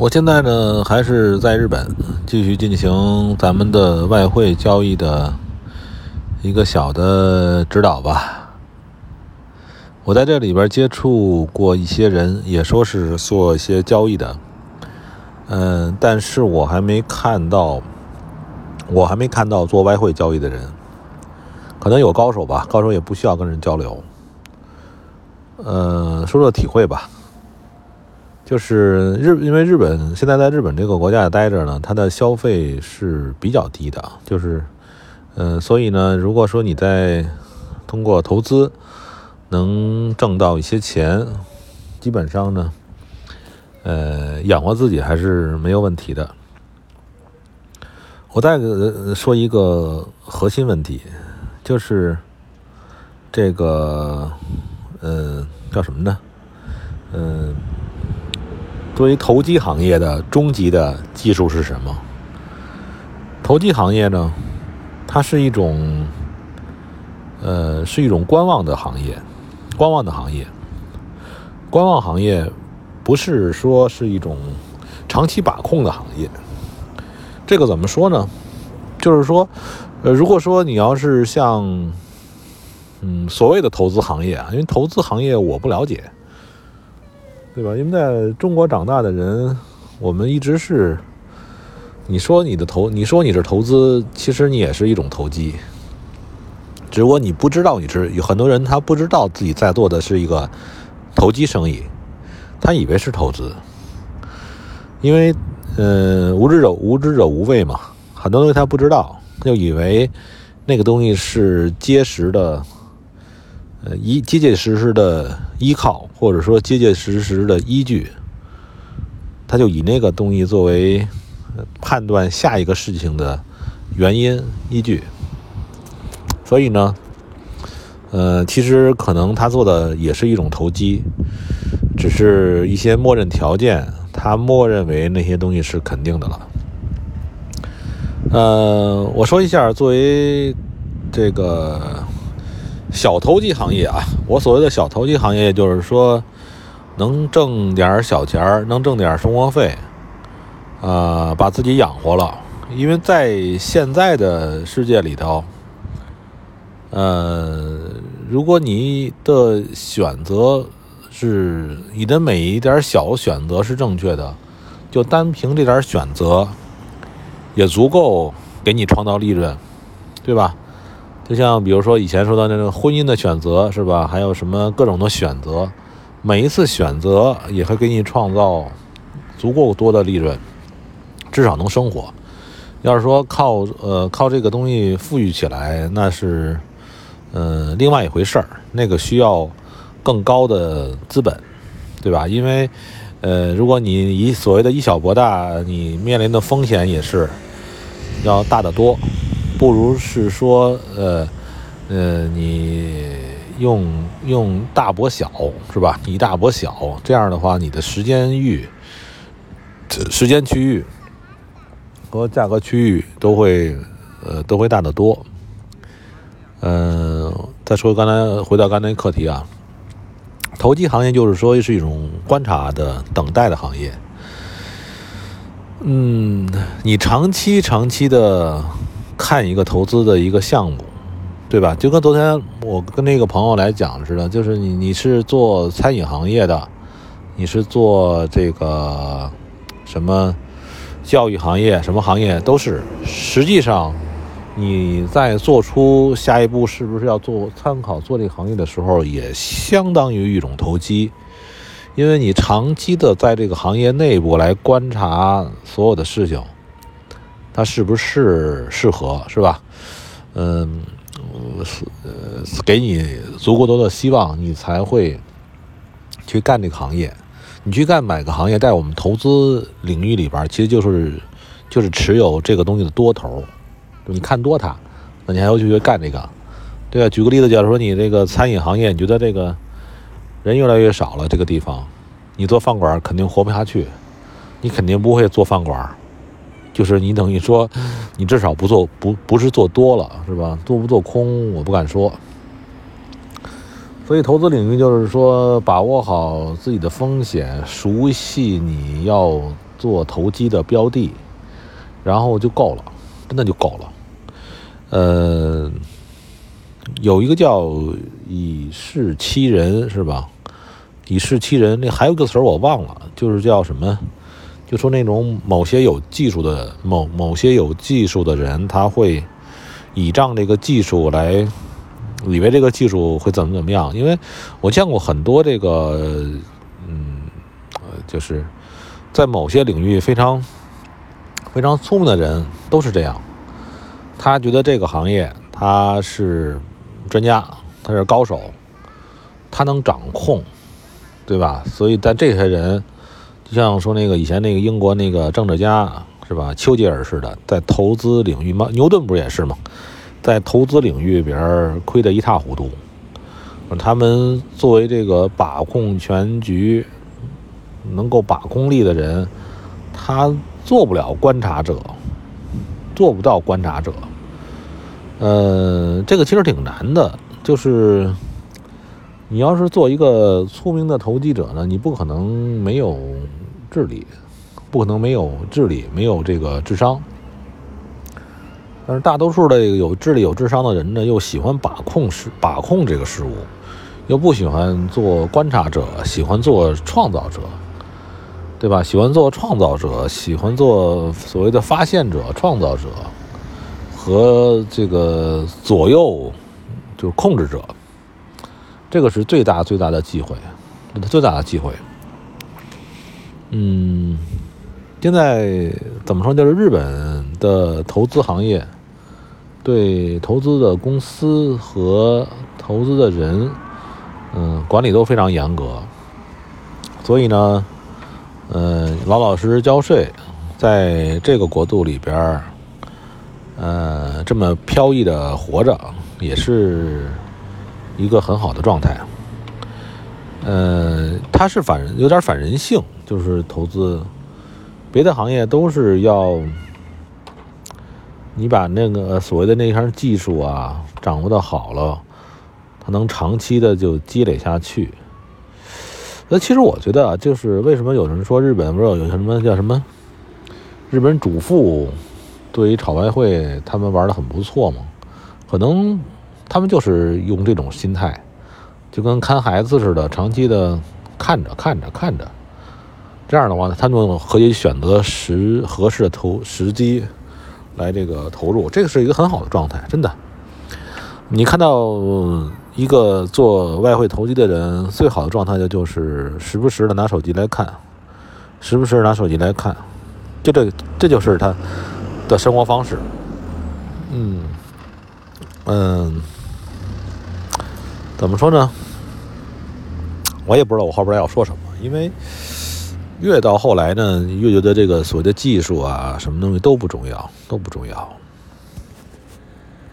我现在呢还是在日本继续进行咱们的外汇交易的一个小的指导吧。我在这里边接触过一些人，也说是做一些交易的，嗯，但是我还没看到，我还没看到做外汇交易的人，可能有高手吧，高手也不需要跟人交流。呃，说说体会吧。就是日，因为日本现在在日本这个国家待着呢，它的消费是比较低的，就是，嗯，所以呢，如果说你在通过投资能挣到一些钱，基本上呢，呃，养活自己还是没有问题的。我再说一个核心问题，就是这个，呃，叫什么呢？嗯。作为投机行业的终极的技术是什么？投机行业呢，它是一种，呃，是一种观望的行业，观望的行业。观望行业不是说是一种长期把控的行业。这个怎么说呢？就是说，呃，如果说你要是像，嗯，所谓的投资行业啊，因为投资行业我不了解。对吧？因为在中国长大的人，我们一直是，你说你的投，你说你是投资，其实你也是一种投机。只不过你不知道你是有很多人他不知道自己在做的是一个投机生意，他以为是投资。因为，嗯，无知者无知者无畏嘛，很多东西他不知道，就以为那个东西是结实的。呃，一结结实实的依靠，或者说结结实实的依据，他就以那个东西作为判断下一个事情的原因依据。所以呢，呃，其实可能他做的也是一种投机，只是一些默认条件，他默认为那些东西是肯定的了。呃，我说一下，作为这个。小投机行业啊，我所谓的小投机行业，就是说能挣点小钱能挣点生活费，啊，把自己养活了。因为在现在的世界里头，呃，如果你的选择是你的每一点小选择是正确的，就单凭这点选择，也足够给你创造利润，对吧？就像比如说以前说的那个婚姻的选择是吧？还有什么各种的选择，每一次选择也会给你创造足够多的利润，至少能生活。要是说靠呃靠这个东西富裕起来，那是呃另外一回事儿，那个需要更高的资本，对吧？因为呃如果你以所谓的以小博大，你面临的风险也是要大得多。不如是说，呃，呃，你用用大博小是吧？以大博小，这样的话，你的时间域、时间区域和价格区域都会，呃，都会大得多。嗯，再说刚才回到刚才课题啊，投机行业就是说是一种观察的、等待的行业。嗯，你长期、长期的。看一个投资的一个项目，对吧？就跟昨天我跟那个朋友来讲似的，就是你你是做餐饮行业的，你是做这个什么教育行业，什么行业都是。实际上，你在做出下一步是不是要做参考做这个行业的时候，也相当于一种投机，因为你长期的在这个行业内部来观察所有的事情。它是不是适合，是吧？嗯，呃，给你足够多的希望，你才会去干这个行业。你去干哪个行业，在我们投资领域里边，其实就是就是持有这个东西的多头。你看多它，那你还要去干这个，对啊。举个例子，假如说你这个餐饮行业，你觉得这个人越来越少了，这个地方，你做饭馆肯定活不下去，你肯定不会做饭馆。就是你等于说，你至少不做不不是做多了是吧？做不做空我不敢说。所以投资领域就是说，把握好自己的风险，熟悉你要做投机的标的，然后就够了，真的就够了。呃，有一个叫以势欺人，是吧？以势欺人，那还有个词儿我忘了，就是叫什么？就说那种某些有技术的某某些有技术的人，他会倚仗这个技术来，以为这个技术会怎么怎么样。因为我见过很多这个，嗯，就是在某些领域非常非常聪明的人都是这样。他觉得这个行业他是专家，他是高手，他能掌控，对吧？所以，在这些人，就像说那个以前那个英国那个政治家是吧，丘吉尔似的，在投资领域嘛，牛顿不也是吗？在投资领域边亏得一塌糊涂。他们作为这个把控全局、能够把控力的人，他做不了观察者，做不到观察者。呃，这个其实挺难的，就是你要是做一个聪明的投机者呢，你不可能没有智力，不可能没有智力，没有这个智商。但是大多数的有智力、有智商的人呢，又喜欢把控事、把控这个事物，又不喜欢做观察者，喜欢做创造者，对吧？喜欢做创造者，喜欢做所谓的发现者、创造者。和这个左右就是控制者，这个是最大最大的机会，最大的机会。嗯，现在怎么说？就是日本的投资行业对投资的公司和投资的人，嗯，管理都非常严格。所以呢，嗯，老老实实交税，在这个国度里边儿呃，这么飘逸的活着，也是一个很好的状态。呃，它是反有点反人性，就是投资，别的行业都是要你把那个所谓的那项技术啊掌握的好了，它能长期的就积累下去。那其实我觉得啊，就是为什么有人说日本不是有什么叫什么日本主妇？对于炒外汇，他们玩的很不错嘛，可能他们就是用这种心态，就跟看孩子似的，长期的看着看着看着，这样的话呢，他们可以选择时合适的投时机来这个投入，这个是一个很好的状态，真的。你看到一个做外汇投机的人最好的状态，就就是时不时的拿手机来看，时不时拿手机来看，就这这就是他。的生活方式，嗯嗯，怎么说呢？我也不知道我后边要说什么，因为越到后来呢，越觉得这个所谓的技术啊，什么东西都不重要，都不重要。